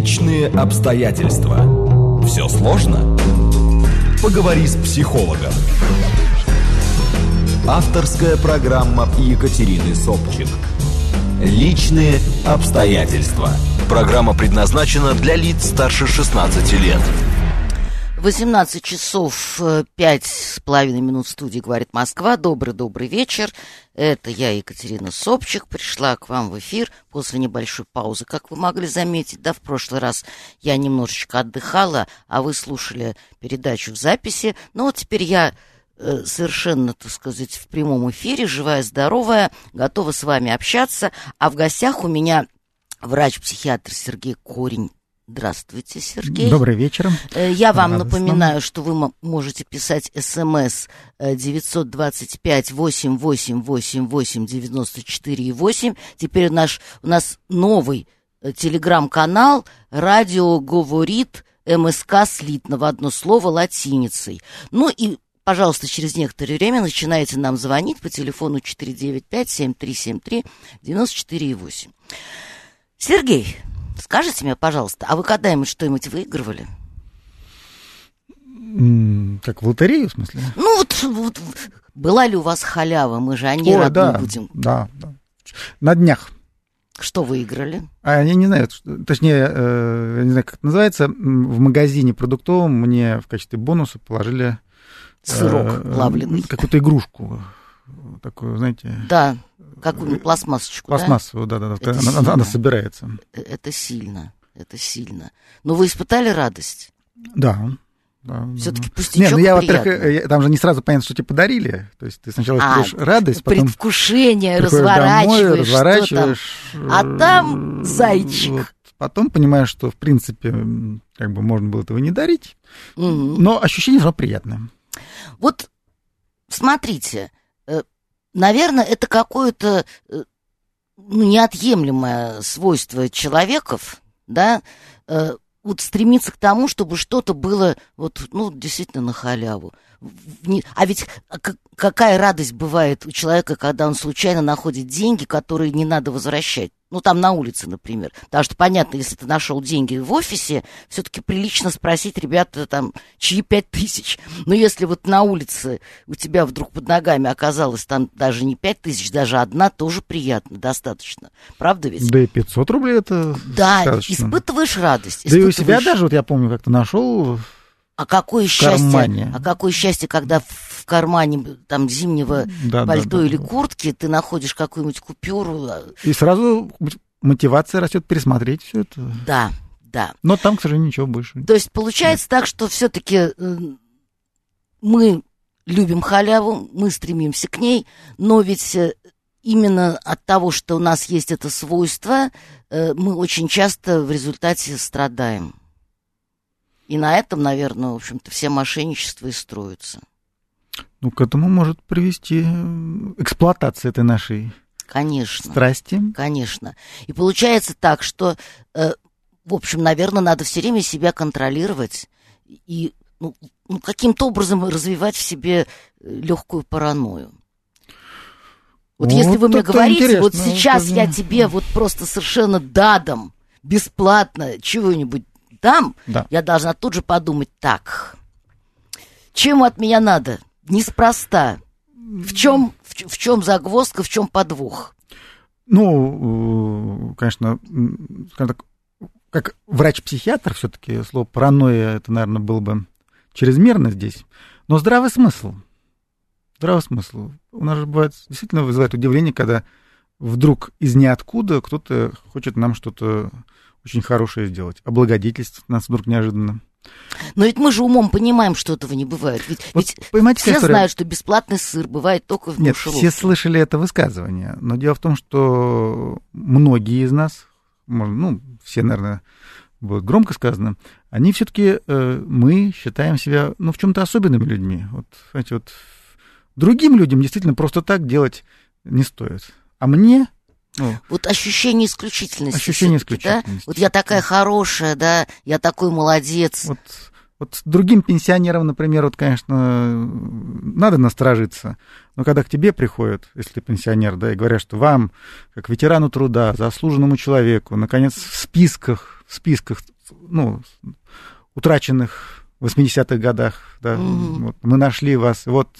Личные обстоятельства. Все сложно? Поговори с психологом. Авторская программа Екатерины Собчик. Личные обстоятельства. Программа предназначена для лиц старше 16 лет. 18 часов 5 с половиной минут в студии «Говорит Москва». Добрый-добрый вечер. Это я, Екатерина Собчик, пришла к вам в эфир после небольшой паузы. Как вы могли заметить, да, в прошлый раз я немножечко отдыхала, а вы слушали передачу в записи. Но вот теперь я э, совершенно, так сказать, в прямом эфире, живая, здоровая, готова с вами общаться. А в гостях у меня врач-психиатр Сергей Корень. Здравствуйте, Сергей. Добрый вечер. Э, Я вам Радостно. напоминаю, что вы можете писать смс 925 8888 94 8. Теперь наш, у нас новый э, телеграм-канал «Радио говорит МСК слитно» в одно слово латиницей. Ну и пожалуйста, через некоторое время начинаете нам звонить по телефону 495-7373-94,8. Сергей, Скажите мне, пожалуйста, а вы когда-нибудь что-нибудь выигрывали? Как в лотерею, в смысле? Ну, вот, вот была ли у вас халява? Мы же они О, да, будем. Да, да. На днях. Что выиграли? А я не знаю, точнее, э, я не знаю, как это называется. В магазине продуктовом мне в качестве бонуса положили сырок э, плавленый. Какую-то игрушку такую, знаете. Да, Какую пластмассочку, Пластмассовую, да, да, да. Она, она, она собирается. Э, это сильно, это сильно. Но вы испытали радость? Да. Да, Все-таки пустячок Не, ну я, во-первых, там же не сразу понятно, что тебе подарили. То есть ты сначала а, радость, потом... Предвкушение, разворачиваешь, домой, разворачиваешь. Там. А там зайчик. Вот. Потом понимаешь, что, в принципе, как бы можно было этого не дарить, угу. но ощущение все равно приятное. Вот смотрите, э, наверное, это какое-то э, ну, неотъемлемое свойство человеков, да, э, вот стремиться к тому, чтобы что-то было вот, ну, действительно на халяву. А ведь какая радость бывает у человека, когда он случайно находит деньги, которые не надо возвращать. Ну, там на улице, например. Потому что, понятно, если ты нашел деньги в офисе, все-таки прилично спросить, ребята, там, чьи пять тысяч. Но если вот на улице у тебя вдруг под ногами оказалось там даже не пять тысяч, даже одна, тоже приятно, достаточно. Правда ведь? Да и 500 рублей это Да, достаточно. испытываешь радость. Да и у себя даже, вот я помню, как-то нашел а какое счастье, а какое счастье, когда в кармане там зимнего да, пальто да, да, или да. куртки ты находишь какую-нибудь купюру. А И сразу мотивация растет пересмотреть все это. Да, да. Но там, к сожалению, ничего больше. То есть получается Нет. так, что все-таки э, мы любим халяву, мы стремимся к ней, но ведь э, именно от того, что у нас есть это свойство, э, мы очень часто в результате страдаем. И на этом, наверное, в общем-то, все мошенничества и строятся. Ну, к этому может привести эксплуатация этой нашей Конечно. Страсти. Конечно. И получается так, что, э, в общем, наверное, надо все время себя контролировать и ну, ну, каким-то образом развивать в себе э, легкую паранойю. Вот, вот если вы мне говорите, вот сейчас это... я тебе вот просто совершенно дадом, бесплатно чего-нибудь дам, да. я должна тут же подумать, так, чем от меня надо? Неспроста. В чем, в, в чем загвоздка, в чем подвох? Ну, э, конечно, скажем так, как врач-психиатр, все-таки слово паранойя, это, наверное, было бы чрезмерно здесь. Но здравый смысл. Здравый смысл. У нас же бывает, действительно вызывает удивление, когда вдруг из ниоткуда кто-то хочет нам что-то очень хорошее сделать. Облагодетельствовать нас вдруг неожиданно. Но ведь мы же умом понимаем, что этого не бывает. Ведь, вот, ведь понимаете, все история... знают, что бесплатный сыр бывает только в Нет, все слышали это высказывание. Но дело в том, что многие из нас, ну, все, наверное, будет громко сказано, они все-таки, э, мы считаем себя, ну, в чем-то особенными людьми. Вот, знаете, вот другим людям действительно просто так делать не стоит. А мне ну, вот ощущение исключительности. Ощущение исключительности. Да? Вот я такая хорошая, да, я такой молодец. Вот, вот другим пенсионерам, например, вот, конечно, надо насторожиться. Но когда к тебе приходят, если ты пенсионер, да, и говорят, что вам, как ветерану труда, заслуженному человеку, наконец, в списках, списках, ну, утраченных в 80-х годах, да, Мгм. вот, мы нашли вас, вот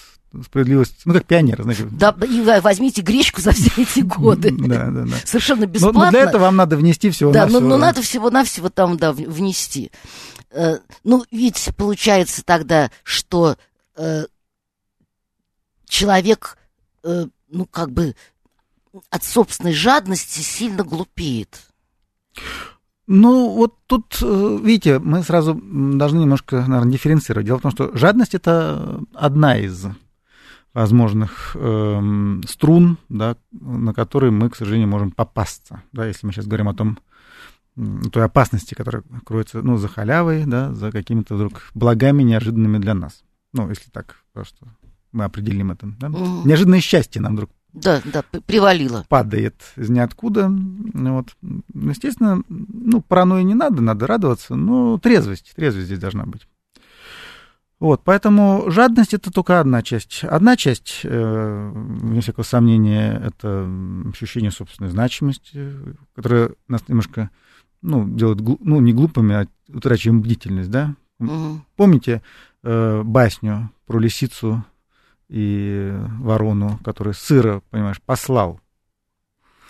справедливость, ну, как пионер, знаете. Да, и возьмите гречку за все эти годы. Да, да, да. Совершенно Но, бесплатно. но для этого вам надо внести всего Да, ну, ну надо всего-навсего там, да, внести. Э, ну, ведь получается тогда, что э, человек, э, ну, как бы от собственной жадности сильно глупеет. Ну, вот тут, видите, мы сразу должны немножко, наверное, дифференцировать. Дело в том, что жадность это одна из возможных эм, струн, да, на которые мы, к сожалению, можем попасться. Да, если мы сейчас говорим о том, той опасности, которая кроется ну, за халявой, да, за какими-то вдруг благами неожиданными для нас. Ну, если так, просто мы определим это. Да? Неожиданное счастье нам вдруг Да, да, привалило. падает из ниоткуда. Вот. Естественно, ну, паранойи не надо, надо радоваться, но трезвость, трезвость здесь должна быть. Вот, поэтому жадность это только одна часть. Одна часть, э, вне всякого сомнения, это ощущение собственной значимости, которое нас немножко, ну, делает, ну, не глупыми, а утрачиваем бдительность, да? Мгм. Помните э, басню про лисицу и ворону, который сыра, понимаешь, послал?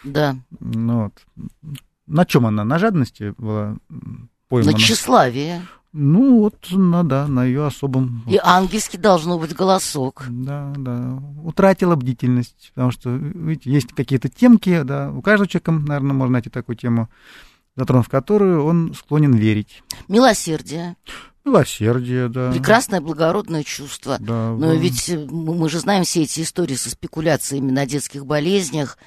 Да, Ну, вот. На чем она? На жадности была поймана? на тщеславие. Ну, вот, на, да, на ее особом... И ангельский должно быть голосок. Да, да. Утратила бдительность, потому что, видите, есть какие-то темки, да, у каждого человека, наверное, можно найти такую тему, затронув которую он склонен верить. Милосердие. Милосердие, да. Прекрасное благородное чувство. Да, Но да. ведь э, мы же знаем все эти истории со спекуляциями на детских болезнях,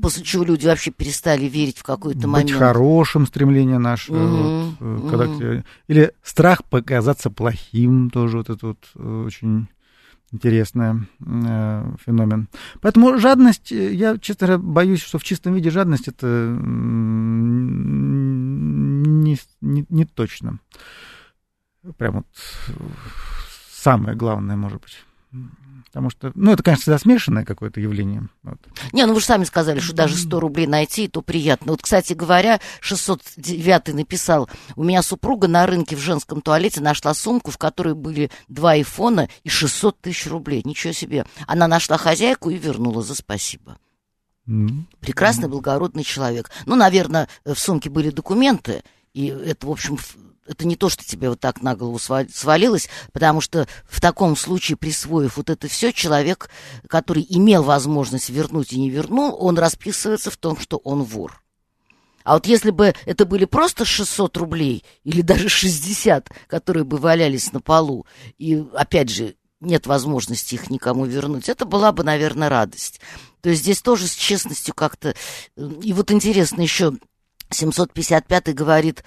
после чего люди вообще перестали верить в какой-то быть момент. хорошим стремление наше, Мгм, вот, э, когда к- или страх показаться плохим тоже вот этот вот э, очень интересный э, феномен. Поэтому жадность, э, я, честно говоря, боюсь, что в чистом виде жадность это не, не, не точно. Прям вот самое главное, может быть. Потому что, ну, это, конечно, всегда смешанное какое-то явление. Вот. Не, ну вы же сами сказали, что даже 100 рублей найти, то приятно. Вот, кстати говоря, 609 написал, у меня супруга на рынке в женском туалете нашла сумку, в которой были два айфона и 600 тысяч рублей. Ничего себе. Она нашла хозяйку и вернула за спасибо. Прекрасный, благородный человек. Ну, наверное, в сумке были документы, и это, в общем, это не то, что тебе вот так на голову сва- свалилось, потому что в таком случае, присвоив вот это все, человек, который имел возможность вернуть и не вернул, он расписывается в том, что он вор. А вот если бы это были просто 600 рублей или даже 60, которые бы валялись на полу, и, опять же, нет возможности их никому вернуть, это была бы, наверное, радость. То есть здесь тоже с честностью как-то... э, И вот интересно еще, 755 говорит,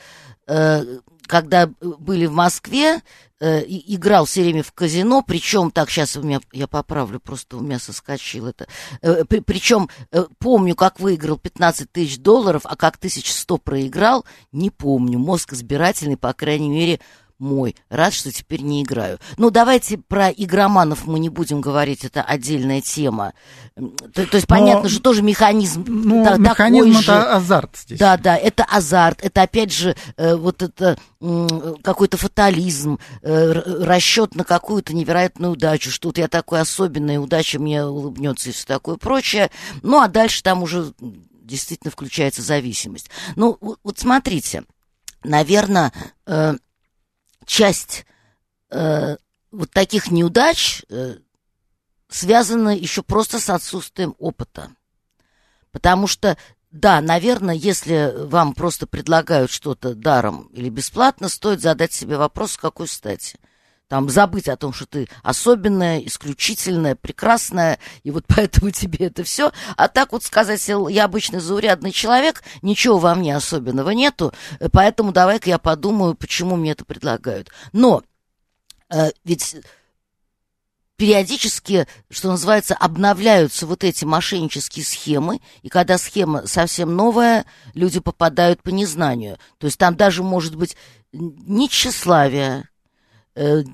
э, когда были в Москве, э, играл все время в казино, причем, так, сейчас у меня, я поправлю, просто у меня соскочил это, э, при- причем э, помню, как выиграл 15 тысяч долларов, а как 1100 проиграл, не помню, мозг избирательный, по крайней мере, мой. Рад, что теперь не играю. Ну, давайте про игроманов мы не будем говорить, это отдельная тема. То, то есть, Но- понятно же, тоже механизм Ну, та- механизм такой же. это азарт здесь. Да, да, это азарт, это опять же э, вот это м, какой-то фатализм, расчет на какую-то невероятную удачу, что вот я такой особенная удача мне улыбнется и все такое прочее. Ну, а дальше там уже действительно включается зависимость. Ну, вот, вот смотрите, наверное, э, часть э, вот таких неудач э, связана еще просто с отсутствием опыта. Потому что, да, наверное, если вам просто предлагают что-то даром или бесплатно, стоит задать себе вопрос, с какой стати. Там забыть о том, что ты особенная, исключительная, прекрасная, и вот поэтому тебе это все. А так вот сказать, я обычный заурядный человек, ничего во мне особенного нету, э, поэтому давай-ка я подумаю, почему мне это предлагают. Но э, ведь периодически, что называется, обновляются вот эти мошеннические схемы, и когда схема совсем новая, люди попадают по незнанию. То есть там даже может быть ни тщеславие,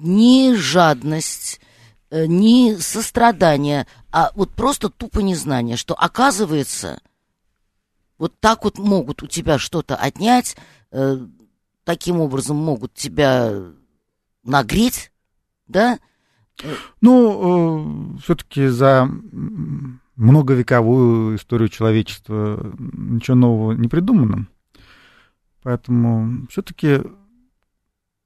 ни жадность, э, ни сострадание, а вот просто тупо незнание, что оказывается вот так вот могут у тебя что-то отнять, э, таким образом могут тебя нагреть, да? Ну, э, все-таки за многовековую историю человечества ничего нового не придумано. Поэтому все-таки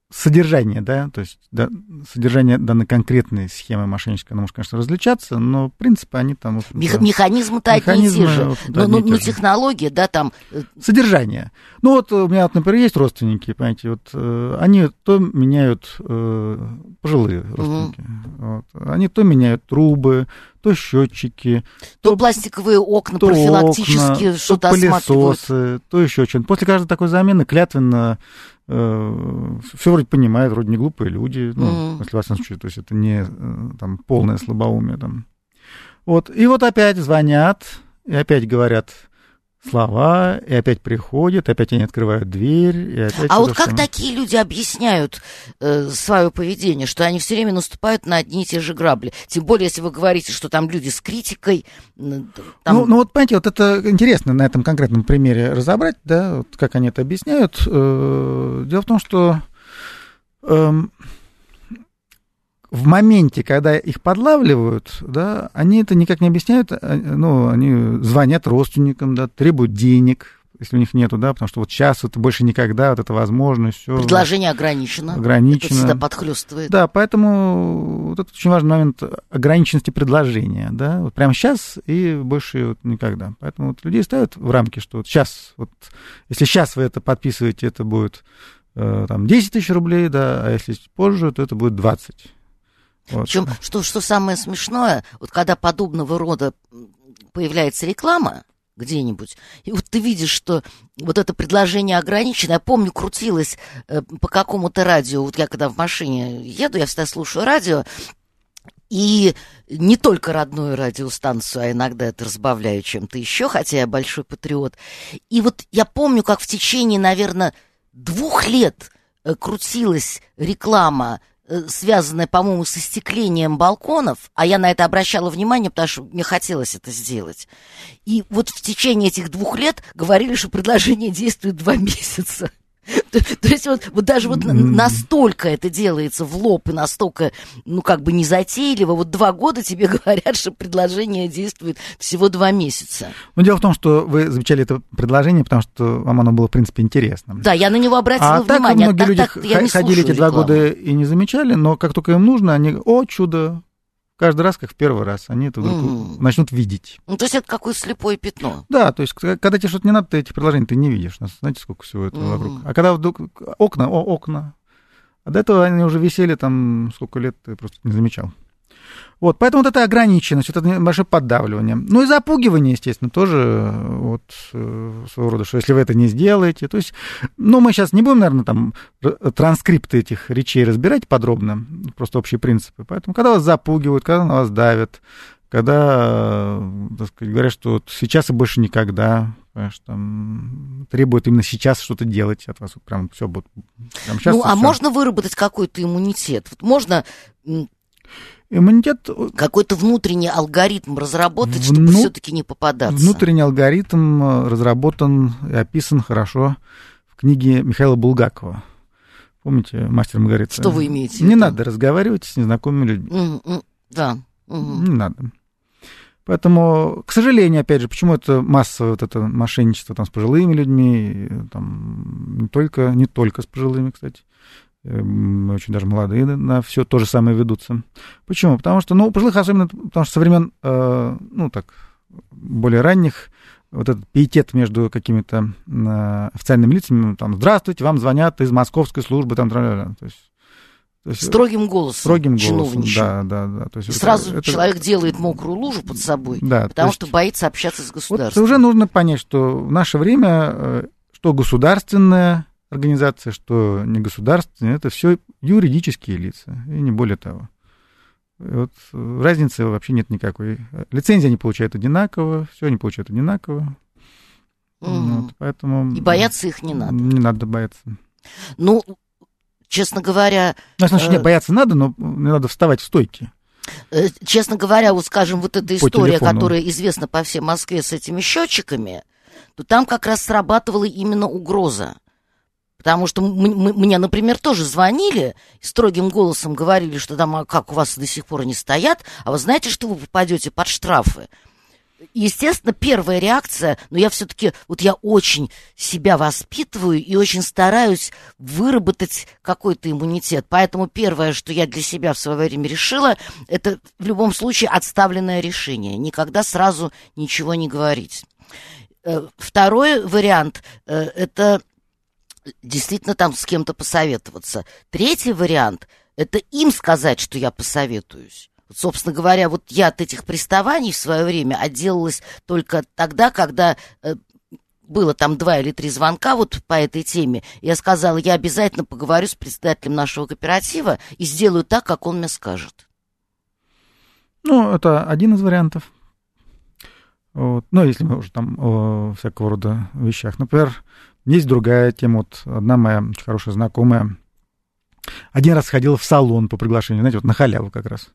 содержание, да, то есть да, содержание данной конкретной схемы мошеннической, оно может, конечно, различаться, но принципы они там... Мех, механизмы-то одни и те же, но, но, но технология, да, там... Э, содержание. Ну вот у меня, вот, например, есть родственники, понимаете, вот э, они то меняют, э, пожилые родственники, угу. вот, они то меняют трубы, то счетчики, то, то пластиковые окна то профилактически что-то осматривают. то еще что-нибудь. После каждой такой замены клятвенно э, все вроде понимают, вроде не глупые люди, ну, mm. если вас случае, то есть это не э, там полное слабоумие там. Вот, и вот опять звонят, и опять говорят, слова, и опять приходят, опять они открывают дверь, и опять... А вот как самое... такие люди объясняют э, свое поведение, что они все время наступают на одни и те же грабли? Тем более, если вы говорите, что там люди с критикой... Там... Ну, ну вот, понимаете, вот это интересно на этом конкретном примере разобрать, да, вот как они это объясняют. Э, дело в том, что... Э, в моменте, когда их подлавливают, да, они это никак не объясняют, а, ну, они звонят родственникам, да, требуют денег, если у них нету, да, потому что вот сейчас это больше никогда, вот это возможно, все. Предложение ограничено. Ограничено. Это всегда подхлестывает. Да, поэтому вот это очень важный момент ограниченности предложения, да, вот прямо сейчас и больше вот никогда. Поэтому вот людей ставят в рамки, что вот сейчас, вот если сейчас вы это подписываете, это будет э, там 10 тысяч рублей, да, а если позже, то это будет 20. Вот. Причем, что, что самое смешное, вот когда подобного рода появляется реклама где-нибудь, и вот ты видишь, что вот это предложение ограничено. Я помню, крутилось э, по какому-то радио, вот я когда в машине еду, я всегда слушаю радио, и не только родную радиостанцию, а иногда это разбавляю чем-то еще, хотя я большой патриот. И вот я помню, как в течение, наверное, двух лет э, крутилась реклама связанное, по-моему, с остеклением балконов, а я на это обращала внимание, потому что мне хотелось это сделать. И вот в течение этих двух лет говорили, что предложение действует два месяца. То, есть вот, вот даже вот настолько это делается в лоб и настолько, ну, как бы незатейливо, вот два года тебе говорят, что предложение действует всего два месяца. Ну, дело в том, что вы замечали это предложение, потому что вам оно было, в принципе, интересно. Да, я на него обратила а внимание. Так многие а так, люди так, ходили эти два года и не замечали, но как только им нужно, они, о, чудо, каждый раз, как в первый раз, они это вдруг mm. начнут видеть. Ну, то есть это какое-то слепое пятно. Да, то есть когда тебе что-то не надо, ты эти приложения ты не видишь. Знаете, сколько всего этого mm. вокруг. А когда вдруг окна, о, окна. А до этого они уже висели там сколько лет, ты просто не замечал. Вот, поэтому вот это ограниченность, вот это большое поддавливание. Ну и запугивание, естественно, тоже э, вот э, своего рода, что если вы это не сделаете, то есть, ну мы сейчас не будем, наверное, там транскрипты этих речей разбирать подробно, просто общие принципы. Поэтому, когда вас запугивают, когда на вас давят, когда, так сказать, говорят, что вот сейчас и больше никогда, понимаешь, там требуют именно сейчас что-то делать от вас, вот прям все будет. Прям сейчас ну, а все. можно выработать какой-то иммунитет? Вот можно Иммунитет... Какой-то внутренний алгоритм разработать, Вну... чтобы все-таки не попадаться. Внутренний алгоритм э, разработан и описан хорошо в книге Михаила Булгакова. Помните «Мастер Маргарита»? Что вы имеете? Не надо разговаривать с незнакомыми людьми. Mm-hmm. Да. Mm-hmm. Не надо. Поэтому, к сожалению, опять же, почему это массовое вот это мошенничество там, с пожилыми людьми, там, не, только, не только с пожилыми, кстати, очень даже молодые на все то же самое ведутся. Почему? Потому что, ну, пожилых особенно, потому что со времен, э, ну, так, более ранних, вот этот пиетет между какими-то э, официальными лицами, там, здравствуйте, вам звонят из московской службы, там, то есть то есть, строгим голосом. Строгим голосом, да, да, да. То есть, Сразу это, человек делает мокрую лужу под собой, да, потому есть, что боится общаться с государством. Вот уже нужно понять, что в наше время э, что государственное, организация, что не государственные, это все юридические лица, и не более того. Вот разницы вообще нет никакой. Лицензии они получают одинаково, все они получают одинаково. Mm. Вот, поэтому... И бояться их не надо. Не надо бояться. Ну, честно говоря... Ну, значит, э... бояться надо, но не надо вставать в стойке. Э, честно говоря, вот скажем, вот эта история, которая известна по всей Москве с этими счетчиками, то там как раз срабатывала именно угроза. Потому что мне, например, тоже звонили, строгим голосом говорили, что там, а как у вас до сих пор не стоят, а вы знаете, что вы попадете под штрафы. Естественно, первая реакция, но я все-таки, вот я очень себя воспитываю и очень стараюсь выработать какой-то иммунитет. Поэтому первое, что я для себя в свое время решила, это в любом случае отставленное решение. Никогда сразу ничего не говорить. Э, второй вариант э, – это действительно там с кем-то посоветоваться. Третий вариант – это им сказать, что я посоветуюсь. Вот, собственно говоря, вот я от этих приставаний в свое время отделалась только тогда, когда э, было там два или три звонка вот по этой теме. Я сказала, я обязательно поговорю с председателем нашего кооператива и сделаю так, как он мне скажет. Ну, это один из вариантов. Вот. Ну, если мы уже там о всякого рода вещах. Например, есть другая тема. Вот одна моя хорошая знакомая один раз ходила в салон по приглашению, знаете, вот на халяву как раз.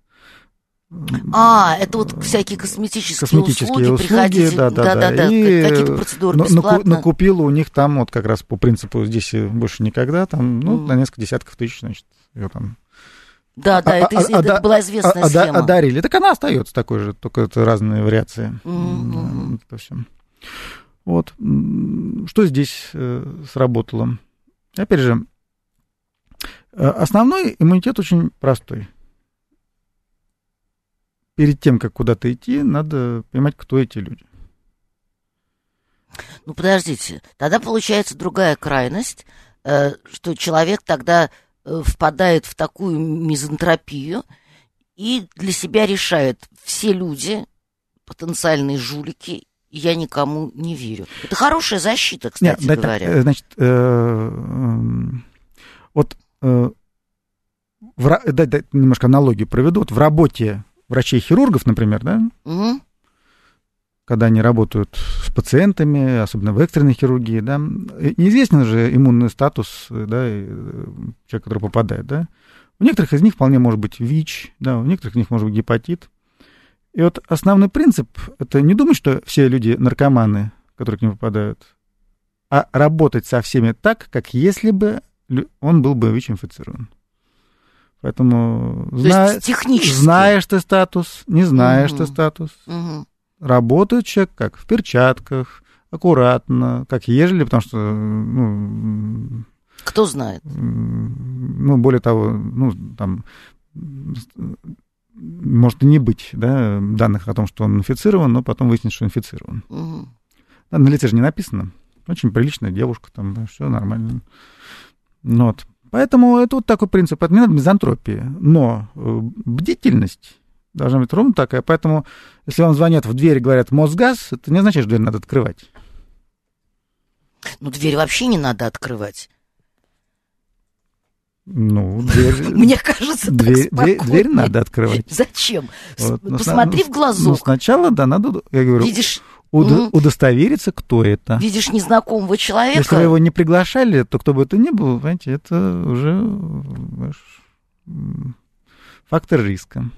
А, это вот всякие косметические, косметические услуги, приходите, да, да, да, да, и какие-то процедуры на, бесплатно. Накупила у них там вот как раз по принципу здесь больше никогда, там, ну, mm. на несколько десятков тысяч, значит, ее там да, да, а, это, а, это а, была известная а, схема. Одарили. Так она остается такой же, только это разные вариации. Mm-hmm. Это все. Вот. Что здесь э, сработало? Опять же, э, основной иммунитет очень простой перед тем, как куда-то идти, надо понимать, кто эти люди. Ну, подождите, тогда получается другая крайность, э, что человек тогда впадает в такую мизантропию и для себя решает, все люди потенциальные жулики, я никому не верю. Это хорошая защита, кстати Нет, говоря. Так, значит, э, эм, вот э, в, да, да, немножко аналогию проведу. Вот в работе врачей-хирургов, например, да, угу. когда они работают с пациентами, особенно в экстренной хирургии, да, неизвестен же иммунный статус, да, э, человека, который попадает, да. У некоторых из них вполне может быть ВИЧ, да, у некоторых из них может быть гепатит. И вот основной принцип — это не думать, что все люди наркоманы, которые к ним попадают, а работать со всеми так, как если бы он был бы ВИЧ-инфицирован. Поэтому зна... технически. знаешь ты статус, не знаешь угу. ты статус. Угу. Работает человек как в перчатках, аккуратно, как ежели, потому что ну, кто знает. Ну, более того, ну, там может и не быть да, данных о том, что он инфицирован, но потом выяснится, что инфицирован. Угу. Да, на лице же не написано. Очень приличная девушка, там, да, все нормально. Ну, вот. Поэтому это вот такой принцип. Это не надо мизантропии. Но э, бдительность должна быть ровно такая. Поэтому, если вам звонят в дверь и говорят «Мосгаз», это не означает, что дверь надо открывать. Ну, дверь вообще не надо открывать. Ну, дверь... Мне кажется, дверь, дверь, дверь надо открывать. Зачем? Вот. Посмотри ну, в глазок. Ну, сначала, да, надо, я говорю, Видишь, Удо- mm удостовериться, кто это. Видишь незнакомого человека. Если вы его не приглашали, то кто бы это ни был, понимаете, это уже фактор риска.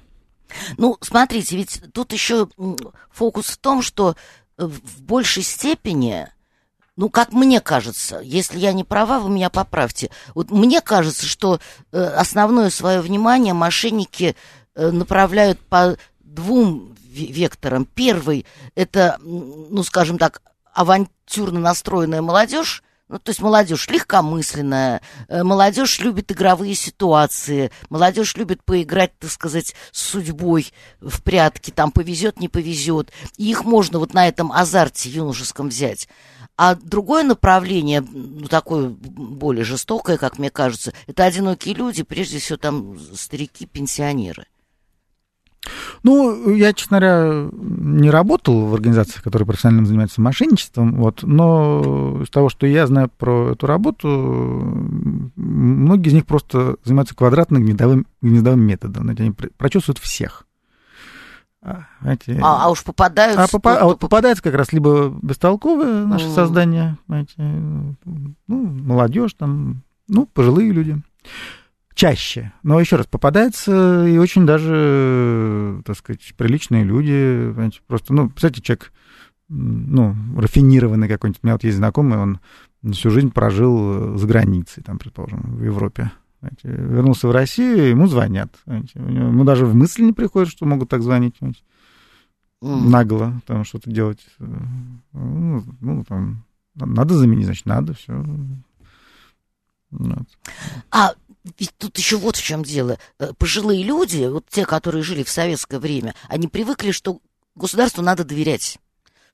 Ну, смотрите, ведь тут еще фокус в том, что в большей степени, ну, как мне кажется, если я не права, вы меня поправьте. Вот мне кажется, что э, основное свое внимание мошенники э, направляют по двум вектором. Первый – это, ну, скажем так, авантюрно настроенная молодежь, ну, то есть молодежь легкомысленная, э, молодежь любит игровые ситуации, молодежь любит поиграть, так сказать, с судьбой в прятки, там повезет, не повезет. И их можно вот на этом азарте юношеском взять. А другое направление, ну, такое более жестокое, как мне кажется, это одинокие люди, прежде всего там старики, пенсионеры. Ну, я, честно говоря, не работал в организациях, которые профессионально занимаются мошенничеством, вот, но из того, что я знаю про эту работу, многие из них просто занимаются квадратно-гнездовым гнездовым методом. Знаете, они прочесывают всех. А, знаете, а, а уж попадаются... А, попа- а вот попадается как раз либо бестолковое наше mm. создание, знаете, ну, молодежь там, ну, пожилые люди чаще. Но еще раз, попадается и очень даже, так сказать, приличные люди. Понимаете, просто, ну, представьте, человек ну, рафинированный какой-нибудь. У меня вот есть знакомый, он всю жизнь прожил за границей, там, предположим, в Европе. Знаете, вернулся в Россию, ему звонят. Знаете, ему даже в мысли не приходит, что могут так звонить. Знаете. Нагло там что-то делать. Ну, ну, там, надо заменить, значит, надо, все. Вот. А ведь тут еще вот в чем дело. Э, пожилые люди, вот те, которые жили в советское время, они привыкли, что государству надо доверять.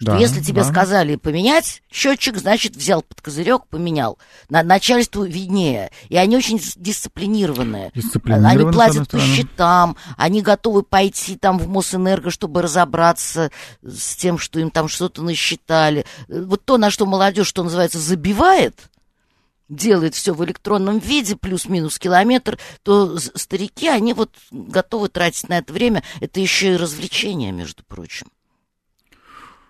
Что да, если тебе да. сказали поменять счетчик, значит, взял под козырек, поменял. На начальству виднее. И они очень дисциплинированные. Они платят по счетам, они готовы пойти там в Мосэнерго, чтобы разобраться с тем, что им там что-то насчитали. Э, вот то, на что молодежь, что называется, забивает, делает все в электронном виде, плюс-минус километр, то старики, они вот готовы тратить на это время. Это еще и развлечение, между прочим.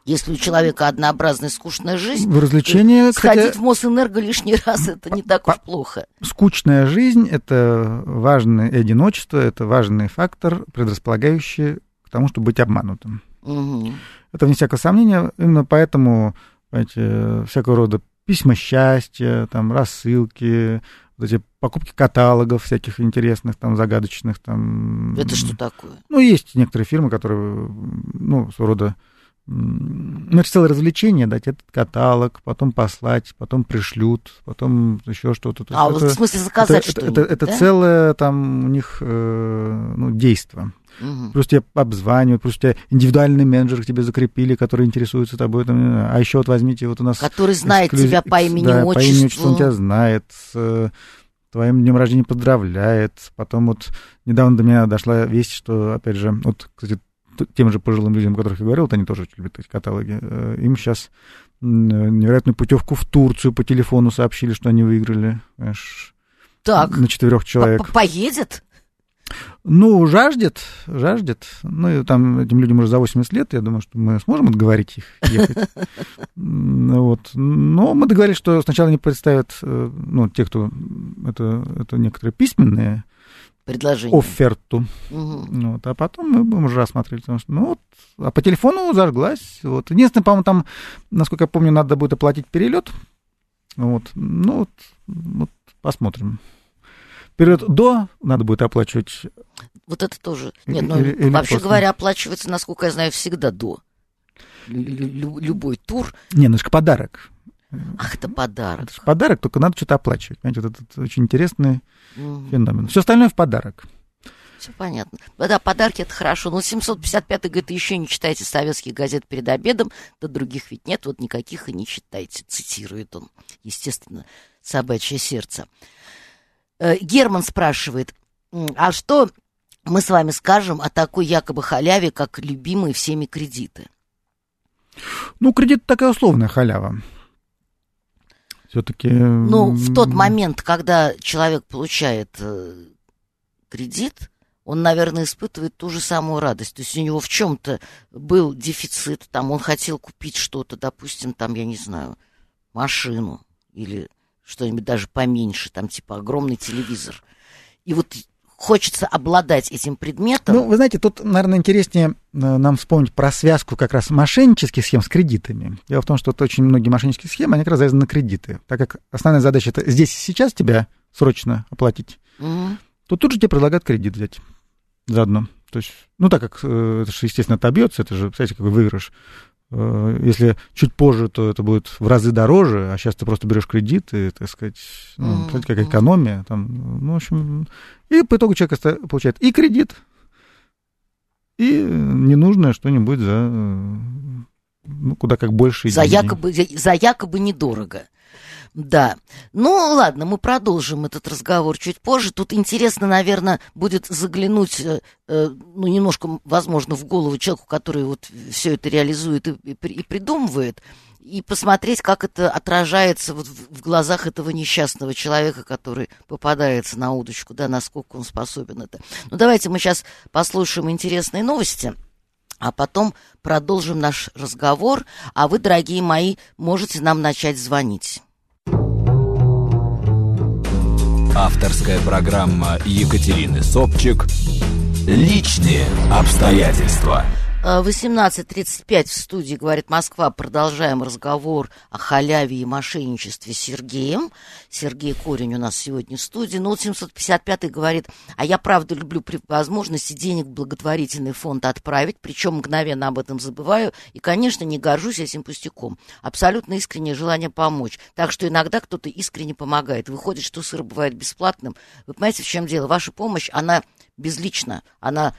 Если у человека однообразная скучная жизнь, развлечение, сходить кстати, в Мосэнерго лишний раз это не так уж плохо. Скучная жизнь – это важное одиночество, это важный фактор, предрасполагающий к тому, чтобы быть обманутым. Угу. Это вне всякого сомнения. Именно поэтому знаете, всякого рода письма счастья, там, рассылки, вот эти покупки каталогов всяких интересных, там, загадочных, там... Это что такое? Ну, есть некоторые фирмы, которые, ну, своего рода ну, это целое развлечение, дать этот каталог, потом послать, потом пришлют, потом еще что-то. А, это, в смысле заказать это, что-нибудь, это, это, да? целое там у них э, ну, действо. Угу. Плюс тебя обзванивают, плюс тебя индивидуальный менеджер к тебе закрепили, который интересуется тобой. Там, а еще вот возьмите, вот у нас... Который знает эксклюзив, тебя по имени, да, отчеству. по имени, отчеству, он тебя знает, с твоим днем рождения поздравляет. Потом вот недавно до меня дошла весть, что, опять же, вот, кстати, тем же пожилым людям, о которых я говорил, вот они тоже очень любят эти каталоги, э, им сейчас невероятную путевку в Турцию по телефону сообщили, что они выиграли. Знаешь, так. На четырех человек. Поедет? Ну, жаждет, жаждет. Ну, и там этим людям уже за 80 лет, я думаю, что мы сможем отговорить их ехать. Вот. Но мы договорились, что сначала они представят, э, ну, те, кто это, это некоторые письменные предложение. Оферту. Угу. Вот, а потом мы будем уже рассматривать. Потому что, ну, вот, а по телефону зажглась. Вот. Единственное, по-моему, там, насколько я помню, надо будет оплатить перелет. Вот. Ну, вот, вот посмотрим. Перелет до надо будет оплачивать. Вот это тоже. Нет, ну, или, или вообще после. говоря, оплачивается, насколько я знаю, всегда до. Лю- любой тур. Не, ну это подарок. Ах, это подарок. Это же подарок, только надо что-то оплачивать. Понимаете, вот это очень интересный угу. феномен. Все остальное в подарок. Все понятно. Да, подарки это хорошо. Но 755 говорит, еще не читайте советских газет перед обедом, да других ведь нет, вот никаких и не читайте, цитирует он. Естественно, собачье сердце. Э, Герман спрашивает, а что мы с вами скажем о такой якобы халяве, как любимые всеми кредиты? Ну, кредит такая условная халява все-таки... Ну, в тот момент, когда человек получает э, кредит, он, наверное, испытывает ту же самую радость. То есть у него в чем-то был дефицит, там он хотел купить что-то, допустим, там, я не знаю, машину или что-нибудь даже поменьше, там типа огромный телевизор. И вот хочется обладать этим предметом. Ну, вы знаете, тут, наверное, интереснее э, нам вспомнить про связку как раз мошеннических схем с кредитами. Дело в том, что очень многие мошеннические схемы, они как раз завязаны на кредиты. Так как основная задача это здесь и сейчас тебя срочно оплатить, угу. то тут же тебе предлагают кредит взять заодно. То есть, ну, так как э, это же, естественно, отобьется, это же, представляете, какой выигрыш. Э, если чуть позже, то это будет в разы дороже, а сейчас ты просто берешь кредит и, так сказать, ну, mm-hmm. как экономия. Там, ну, в общем, и по итогу человек получает и кредит, и ненужное что-нибудь за ну, куда как больше за денег. якобы за якобы недорого. Да. Ну, ладно, мы продолжим этот разговор чуть позже. Тут интересно, наверное, будет заглянуть, э, э, ну, немножко, возможно, в голову человеку, который вот все это реализует и, и, и придумывает, и посмотреть, как это отражается вот в, в глазах этого несчастного человека, который попадается на удочку, да, насколько он способен это. Ну, давайте мы сейчас послушаем интересные новости а потом продолжим наш разговор, а вы, дорогие мои, можете нам начать звонить. Авторская программа Екатерины Собчик «Личные обстоятельства». 18.35 в студии, говорит Москва. Продолжаем разговор о халяве и мошенничестве с Сергеем. Сергей Корень у нас сегодня в студии. Ну, 755 говорит, а я правда люблю при возможности денег в благотворительный фонд отправить, причем мгновенно об этом забываю. И, конечно, не горжусь этим пустяком. Абсолютно искреннее желание помочь. Так что иногда кто-то искренне помогает. Выходит, что сыр бывает бесплатным. Вы понимаете, в чем дело? Ваша помощь, она безлична. Она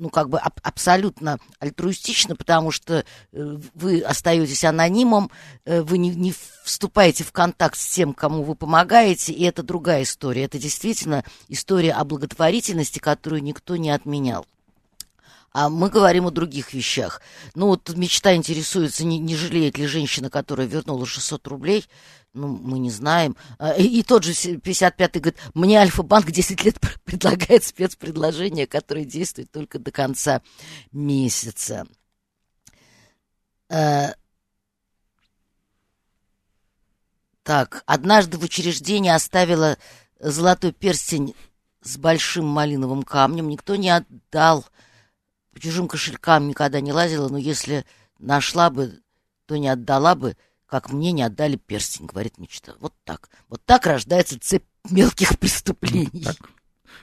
ну, как бы аб- абсолютно альтруистично, потому что э, вы остаетесь анонимом, э, вы не, не вступаете в контакт с тем, кому вы помогаете, и это другая история. Это действительно история о благотворительности, которую никто не отменял. А мы говорим о других вещах. Ну, вот мечта интересуется, не, не жалеет ли женщина, которая вернула 600 рублей. Ну, мы не знаем. А, И, тот же 55-й говорит, мне Альфа-банк 10 лет пр- предлагает спецпредложение, которое действует только до конца месяца. Э, Так, однажды в учреждении оставила золотой перстень с большим малиновым камнем. Никто не отдал. По чужим кошелькам никогда не лазила, но если нашла бы, то не отдала бы, как мне не отдали перстень, говорит мечта. Вот так. Вот так рождается цепь мелких преступлений. Так.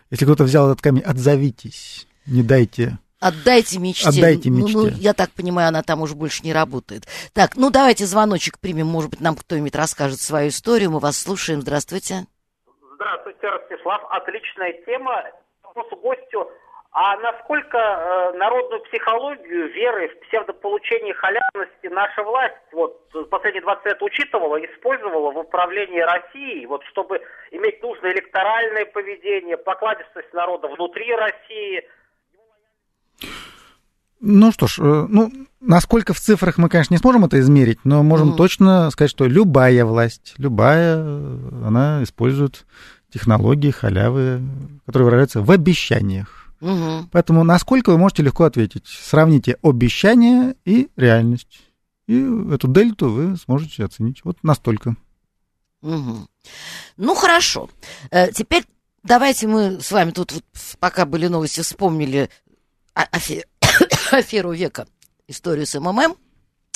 Если кто-то взял этот камень, отзовитесь, не дайте. Отдайте мечте. Отдайте Ну, ну, мечте. я так понимаю, она там уже больше не работает. Так, ну давайте звоночек примем. Может быть, нам кто-нибудь расскажет свою историю. Мы вас слушаем. Здравствуйте. Здравствуйте, Ростислав. Отличная тема. Вопрос гостю. А насколько э, народную психологию веры в псевдополучение халявности наша власть вот последние 20 лет учитывала, использовала в управлении Россией, вот чтобы иметь нужное электоральное поведение, покладистость народа внутри России? Ну что ж, э, ну, насколько в цифрах мы, конечно, не сможем это измерить, но можем Мгм. точно сказать, что любая власть, любая, она использует технологии, халявы, которые выражаются в обещаниях. Мгм. Поэтому насколько вы можете легко ответить? Сравните обещание и реальность. И эту дельту вы сможете оценить. Вот настолько. Мгм. Ну, хорошо. Э, теперь давайте мы с вами тут, вот, пока были новости, вспомнили а- афе- аферу века, историю с МММ.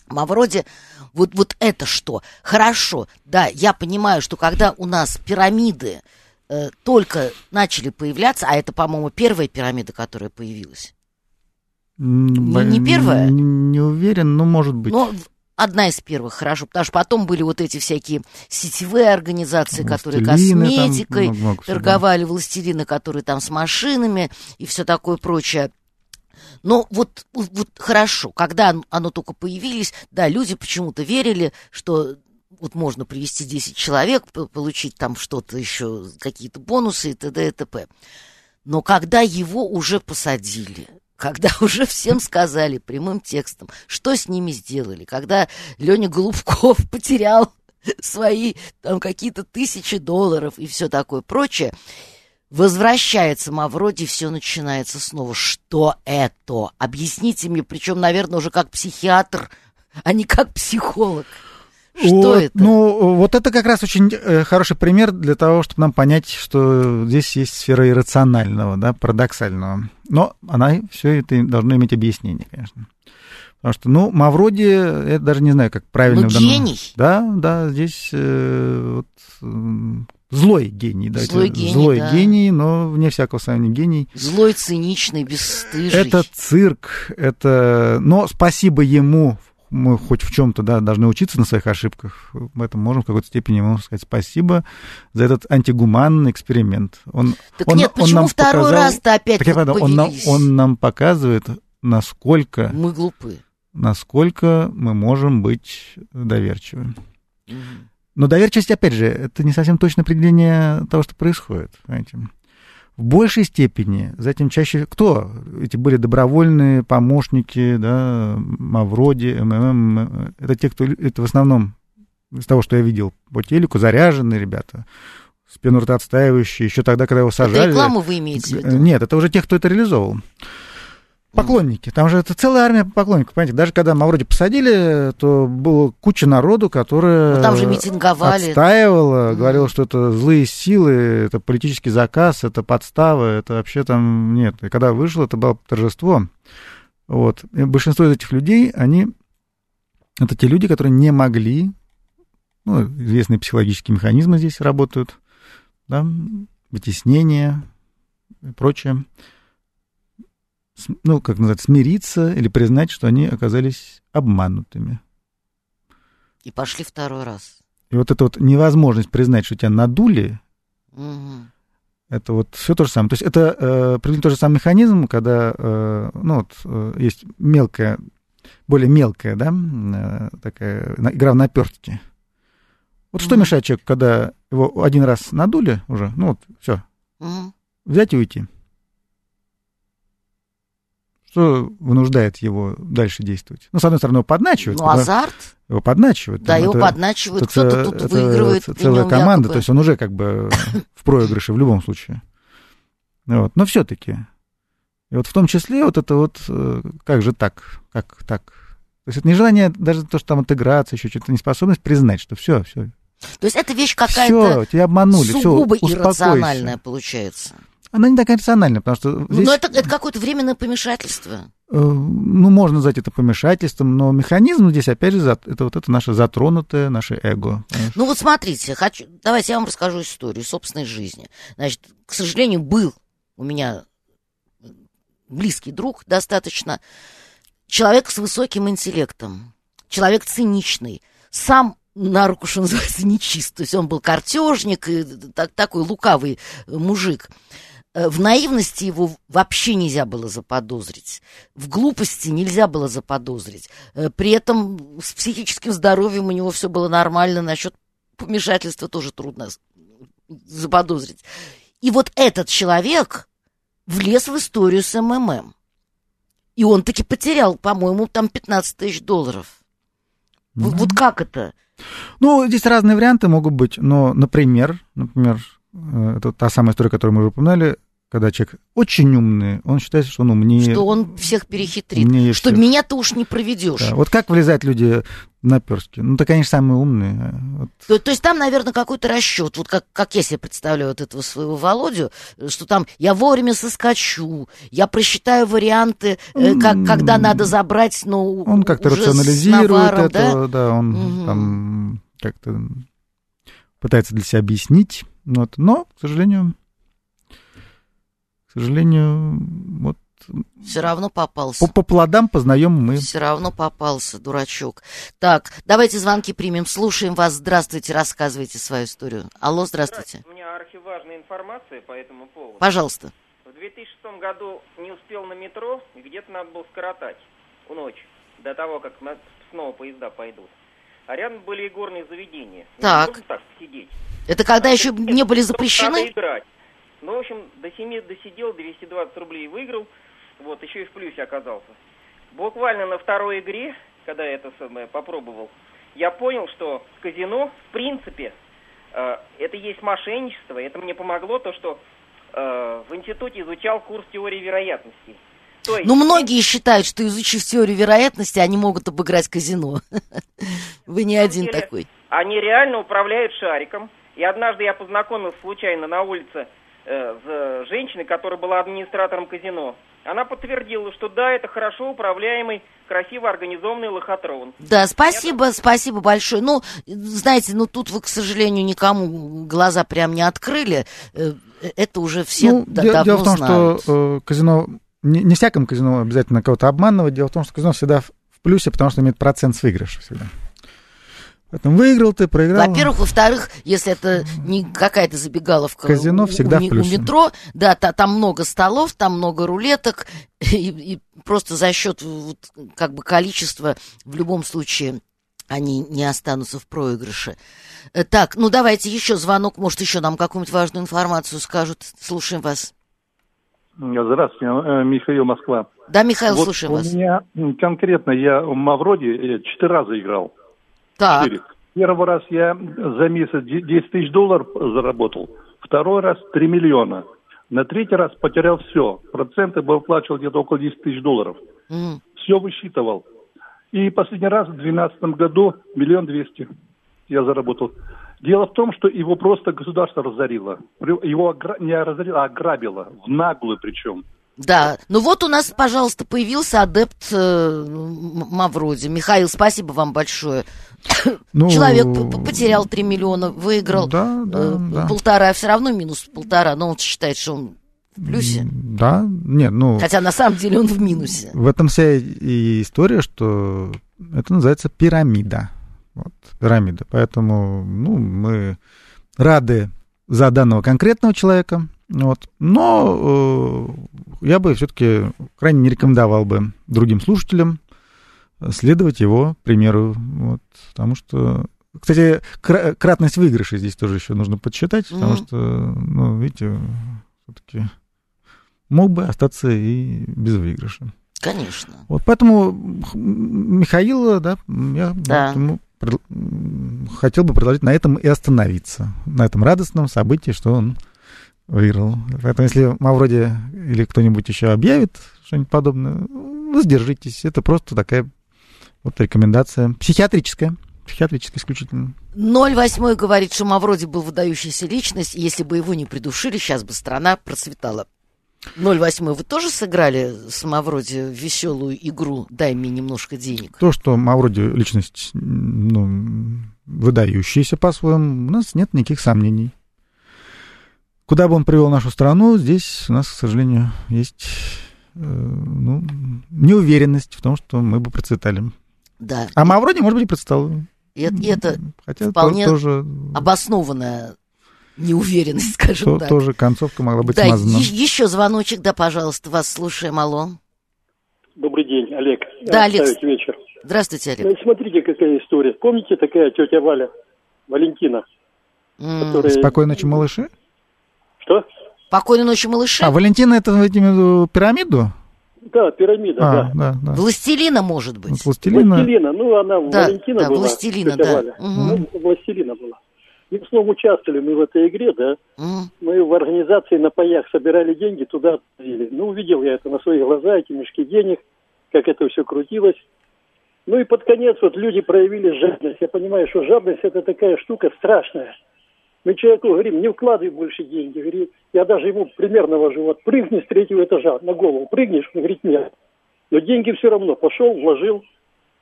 Мавроди, вот, вот это что? Хорошо, да, я понимаю, что когда у нас пирамиды э, только начали появляться, а это, по-моему, первая пирамида, которая появилась. Не, не первая? Не, не уверен, но может быть. Но одна из первых, хорошо, потому что потом были вот эти всякие сетевые организации, которые Властелины там, косметикой, много-много всего. торговали властелины, которые там с машинами и все такое прочее. Но вот, вот, хорошо, когда оно, оно только появились, да, люди почему-то верили, что вот можно привести 10 человек, получить там что-то еще, какие-то бонусы и т.д. и т.п. Но когда его уже посадили, когда уже всем сказали прямым текстом, что с ними сделали, когда Леня Голубков потерял свои там какие-то тысячи долларов и все такое прочее, Возвращается Мавроди, все начинается снова. Что это? Объясните мне, причем, наверное, уже как психиатр, а не как психолог. Что Вот, это? Ну, вот это как раз очень э, хороший пример для того, чтобы нам понять, что здесь есть сфера иррационального, да, парадоксального. Но она все это должно иметь объяснение, конечно. Потому что, ну, Мавроди, я даже не знаю, как правильно... Ну, данном- гений. Да, да, здесь э, вот, м, злой гений. давайте, Злой гений, Злой да. гений, но вне всякого сомнения гений. Злой, циничный, бесстыжий. Это цирк, это... Но спасибо ему, мы хоть в чем-то да, должны учиться на своих ошибках. В этом можем в какой-то степени ему сказать спасибо за этот антигуманный эксперимент. Он, Так он, нет, он почему нам второй показал- раз-то опять Так я понял, он, нам, он нам показывает, насколько, Мы глупы. насколько мы можем быть доверчивы. Но доверчивость, опять же, это не совсем точное определение того, что происходит. Понимаете? В большей степени за этим чаще кто? Эти были добровольные помощники, да, Мавроди, МММ. Это те, кто... Это в основном из того, что я видел по телеку, заряженные ребята, спину рта отстаивающие, еще тогда, когда его Это сажали. рекламу вы имеете в виду? Нет, это уже те, кто это реализовал. Поклонники. Там же это целая армия поклонников. Понимаете, даже когда Мавроди посадили, то было куча народу, которая Ну, там же митинговали. отстаивала, Мгм. говорила, что это злые силы, это политический заказ, это подстава, это вообще там нет. И когда вышло, это было торжество. Вот. И большинство из этих людей, они это те люди, которые не могли, ну, известные психологические механизмы здесь работают, да, вытеснение и прочее, ну, как называется, смириться или признать, что они оказались обманутыми. И пошли второй раз. И вот эта вот невозможность признать, что тебя надули, Угу. это вот все то же самое. То есть это э, примерно тот же самый механизм, когда, э, ну, вот, э, есть мелкая, более мелкая, да, э, такая игра в наперстки. Вот что Мгм. мешает человеку, когда его один раз надули уже, ну вот, все, Мгм. взять и уйти? Что вынуждает его дальше действовать? Ну, с одной стороны, его подначивают. Ну, азарт, Его подначивают. да, там его это- подначивают, это кто-то тут это выигрывает при целая команда, якобы. то есть он уже как бы в проигрыше в любом случае. Вот. Но все-таки. И вот в том числе вот это вот, э, как же так, как так. То есть это нежелание, даже то, что там отыграться, еще что-то, неспособность признать, что все, все, То есть это вещь все, какая-то тебя обманули, все, сугубо успокойся. иррациональная получается. Она не такая рациональная, потому что Ну, здесь, Но это, это какое-то временное помешательство. э, ну, можно назвать это помешательством, но механизм здесь, опять же, это вот это наше затронутое, наше эго. понимаешь? Ну вот смотрите, хочу, давайте я вам расскажу историю собственной жизни. Значит, к сожалению, был у меня близкий друг достаточно, человек с высоким интеллектом, человек циничный, сам на руку, что называется, нечист. То есть он был картежник, и так, такой лукавый э, мужик. Э, В наивности его вообще нельзя было заподозрить. В глупости нельзя было заподозрить. Э, При этом с психическим здоровьем у него все было нормально. Насчет помешательства тоже трудно заподозрить. И вот этот человек влез в историю с МММ. И он таки потерял, по-моему, там 15 тысяч долларов. Вот, вот как это? Ну, здесь разные варианты могут быть, но, например, например, это та самая история, которую мы уже упоминали, когда человек очень умный, он считает, что он умнее. Что он всех перехитрит. умнее Что всех. меня-то уж не проведешь. Да, Вот как влезают люди на перстки? Ну, это, конечно, самые умные. а Вот. То, то есть там, наверное, какой-то расчет. Вот как, как я себе представляю вот этого своего Володю, э, что там я вовремя соскочу, я просчитаю варианты, э, как, когда надо забрать, но Он как-то рационализирует наваром, это, да, он Мгм. там как-то пытается для себя объяснить. Вот. Но, к сожалению, к сожалению, вот Все равно попался. по, по плодам познаем мы. Все равно попался, дурачок. Так, давайте звонки примем. Слушаем вас. Здравствуйте, рассказывайте свою историю. Алло, здравствуйте. У меня архиважная информация по этому поводу. Пожалуйста. В 2006 году не успел на метро, и где-то надо было скоротать у ночи, до того, как снова поезда пойдут. А рядом были и горные заведения. Ну, Так. можно так сидеть. Это когда А еще не были запрещены? играть. Ну, в общем, до 7 досидел, 220 рублей выиграл. Вот, еще и в плюсе оказался. Буквально на второй игре, когда я это самое попробовал, я понял, что казино, в принципе, э, это есть мошенничество. Это мне помогло то, что э, в институте изучал курс теории вероятностей. То есть, Ну, многие считают, что изучив теорию вероятности, они могут обыграть казино. Вы не один деле, такой. Они реально управляют шариком. И однажды я познакомился случайно на улице э, с женщиной, которая была администратором казино. Она подтвердила, что да, это хорошо управляемый, красиво организованный лохотрон. Да, спасибо, спасибо большое. Ну, знаете, ну тут вы, к сожалению, никому глаза прям не открыли. Э, Это уже все Ну, да- давно дело в том, знают. что э, казино, не, не всяком казино обязательно кого-то обманывать, дело в том, что казино всегда в, в плюсе, потому что имеет процент с выигрыша всегда. Поэтому выиграл ты, проиграл. Во-первых, во-вторых, если это не какая-то забегаловка Казино у- всегда у, в ме- у плюсе. метро, да, та- там много столов, там много рулеток, и, и просто за счет вот, как бы количества в любом случае они не останутся в проигрыше. Э, Так, ну давайте еще звонок, может, еще нам какую-нибудь важную информацию скажут. Слушаем вас. Здравствуйте, э, Михаил Москва. Да, Михаил, вот слушаем у вас. меня м, конкретно, я в Мавроде э, четыре раза играл. Так. Первый раз я за месяц де- 10 тысяч долларов заработал. Второй раз 3 миллиона. На третий раз потерял все. Проценты бы выплачивал где-то около 10 тысяч долларов. М. Все высчитывал. И последний раз в 2012 году миллион двести я заработал. Дело в том, что его просто государство разорило. Его огра- не разорило, а ограбило. В наглую причем. Да, ну вот у нас, пожалуйста, появился адепт э, Мавроди. Михаил, спасибо вам большое. Ну, Человек потерял 3 миллиона, выиграл да, да, э, да. полтора, а все равно минус полтора, но он считает, что он в плюсе. Да, нет, ну... Хотя на самом деле он в минусе. В этом вся и история, что это называется пирамида. Вот, пирамида. Поэтому, ну, мы рады за данного конкретного человека, вот. Но э, я бы все-таки крайне не рекомендовал бы другим слушателям следовать его примеру. Вот, потому что, кстати, кра- кратность выигрыша здесь тоже еще нужно подсчитать, потому Мгм. что, ну, видите, все-таки мог бы остаться и без выигрыша. Конечно. Вот поэтому Михаила, да, я Да. вот хотел бы предложить на этом и остановиться, на этом радостном событии, что он выиграл. Поэтому если Мавроди или кто-нибудь еще объявит что-нибудь подобное, воздержитесь. Это просто такая вот рекомендация психиатрическая, психиатрическая исключительно. 08 говорит, что Мавроди был выдающаяся личность, и если бы его не придушили, сейчас бы страна процветала. 08 вы тоже сыграли с Мавроди веселую игру «Дай мне немножко денег»? То, что Мавроди личность ну, выдающаяся по-своему, у нас нет никаких сомнений. Куда бы он привел нашу страну, здесь у нас, к сожалению, есть э, ну, неуверенность в том, что мы бы процветали. Да. А Мавроди, может быть, и процветал. И это, и это Хотя вполне то- тоже, обоснованная неуверенность, скажем то- так. тоже концовка могла быть да, смазана. е- еще звоночек, да, пожалуйста, вас слушаем, алло. Добрый день, Олег. Да, Олег. Вечер. Здравствуйте, Олег. Ну, смотрите, какая история. Помните такая тетя Валя, Валентина, М, которая... Спокойной ночи, малыши. Что? Спокойной ночи, малыши. А, Валентина, это виду пирамиду? Да, пирамида, А, да. да, да. Властелина, может быть. Властелина. Властелина, ну она Да, Валентина да, была. Властелина, да. Мгм. Ну, Властелина была. И в основном участвовали мы в этой игре, да. М, Мы в организации на паях собирали деньги, туда отвозили. Ну, увидел я это на свои глаза, эти мешки денег, как это все крутилось. Ну и под конец вот люди проявили жадность. Я понимаю, что жадность это такая штука страшная. Мы человеку говорим, не вкладывай больше деньги. Говорит, я даже ему пример навожу, вот прыгни с третьего этажа на голову, прыгнешь, он говорит, нет. Но деньги все равно, пошел, вложил,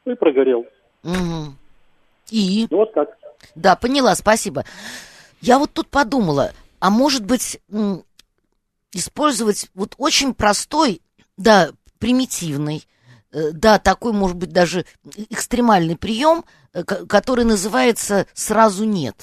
ну и прогорел. мгм. И? Ну вот так. Да, поняла, спасибо. Я вот тут подумала, а может быть, использовать вот очень простой, да, примитивный, э, да, такой, может быть, даже экстремальный прием, э, ко- который называется «сразу нет».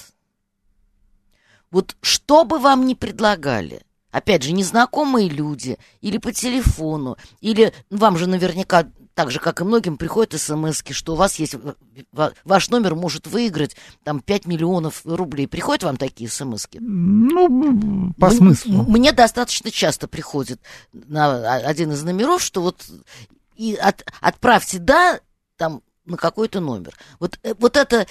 Вот что бы вам ни предлагали, опять же, незнакомые люди, или по телефону, или вам же наверняка, так же, как и многим, приходят смс что у вас есть, э, ва- ваш номер может выиграть там 5 миллионов рублей. Приходят вам такие смс Ну, по М- смыслу. Мне достаточно часто приходит на а- один из номеров, что вот и от- отправьте «да» там на какой-то номер. Вот, э, вот эта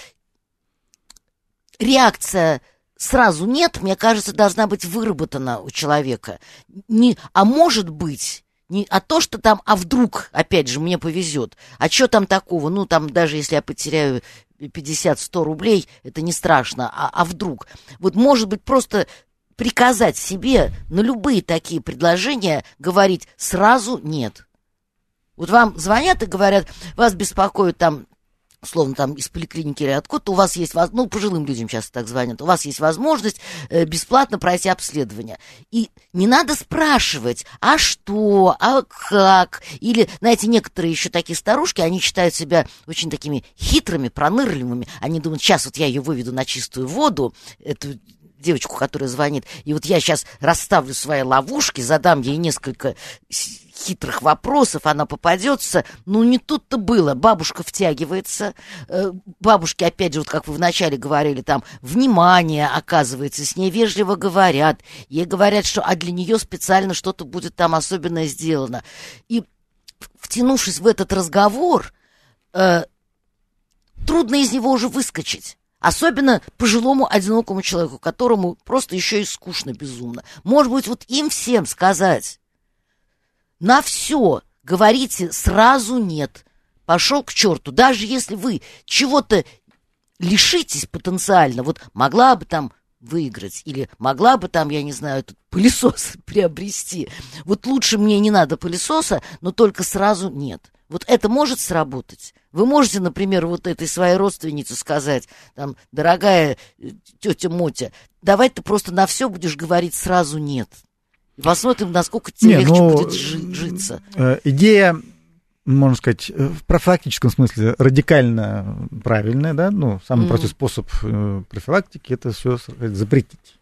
реакция сразу нет, мне кажется, должна быть выработана у человека. Не, а может быть, не, а то, что там, а вдруг, опять же, мне повезет. А что там такого? Ну, там, даже если я потеряю 50-100 рублей, это не страшно. А, а вдруг? Вот, может быть, просто приказать себе на любые такие предложения говорить сразу нет. Вот вам звонят и говорят, вас беспокоит там условно там из поликлиники или откуда-то, у вас есть, ну, пожилым людям часто так звонят, у вас есть возможность э, бесплатно пройти обследование. И не надо спрашивать, а что, а как, или, знаете, некоторые еще такие старушки, они считают себя очень такими хитрыми, пронырливыми, они думают, сейчас вот я ее выведу на чистую воду, эту девочку, которая звонит, и вот я сейчас расставлю свои ловушки, задам ей несколько хитрых вопросов, она попадется. Ну, не тут-то было. Бабушка втягивается. Э, Бабушки, опять же, вот как вы вначале говорили, там, внимание оказывается, с ней вежливо говорят. Ей говорят, что а для нее специально что-то будет там особенное сделано. И втянувшись в этот разговор, э, трудно из него уже выскочить. Особенно пожилому одинокому человеку, которому просто еще и скучно безумно. Может быть, вот им всем сказать, на все говорите сразу нет. Пошел к черту. Даже если вы чего-то лишитесь потенциально, вот могла бы там выиграть, или могла бы там, я не знаю, этот пылесос приобрести. Вот лучше мне не надо пылесоса, но только сразу нет. Вот это может сработать? Вы можете, например, вот этой своей родственнице сказать, там, дорогая э, тетя Мотя, давай ты просто на все будешь говорить сразу нет. Посмотрим, насколько тебе Не, легче ну, будет жи- житься. Э, Идея, можно сказать, э, в профилактическом смысле радикально правильная, да, ну, самый Мгм. простой способ э, профилактики это все запретить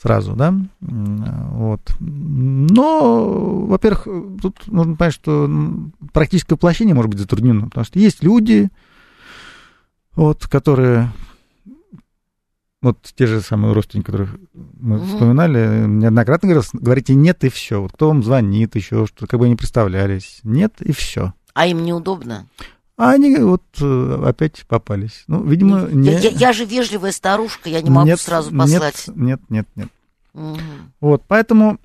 сразу, да, вот. Но, во-первых, тут нужно понять, что практическое воплощение может быть затруднено, потому что есть люди, вот, которые вот те же самые родственники, которых мы Мгм. вспоминали, неоднократно говорят, говорите нет и все. Вот кто вам звонит, еще что как бы они представлялись. Нет и все. А им неудобно. А они вот э, опять попались. Ну, видимо, не... Я, я- же вежливая старушка, я не могу нет, сразу нет, послать. Нет, нет, нет. Мгм. Вот, поэтому,